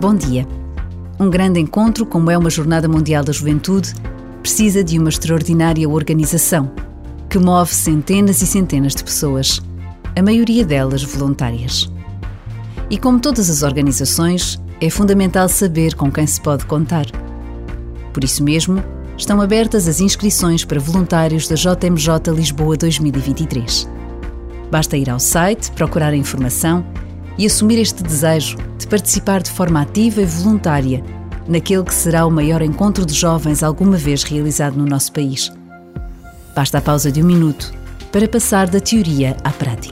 Bom dia. Um grande encontro, como é uma Jornada Mundial da Juventude, precisa de uma extraordinária organização que move centenas e centenas de pessoas, a maioria delas voluntárias. E como todas as organizações, é fundamental saber com quem se pode contar. Por isso mesmo, estão abertas as inscrições para voluntários da JMJ Lisboa 2023. Basta ir ao site, procurar a informação e assumir este desejo de participar de forma ativa e voluntária naquele que será o maior encontro de jovens alguma vez realizado no nosso país. Basta a pausa de um minuto para passar da teoria à prática.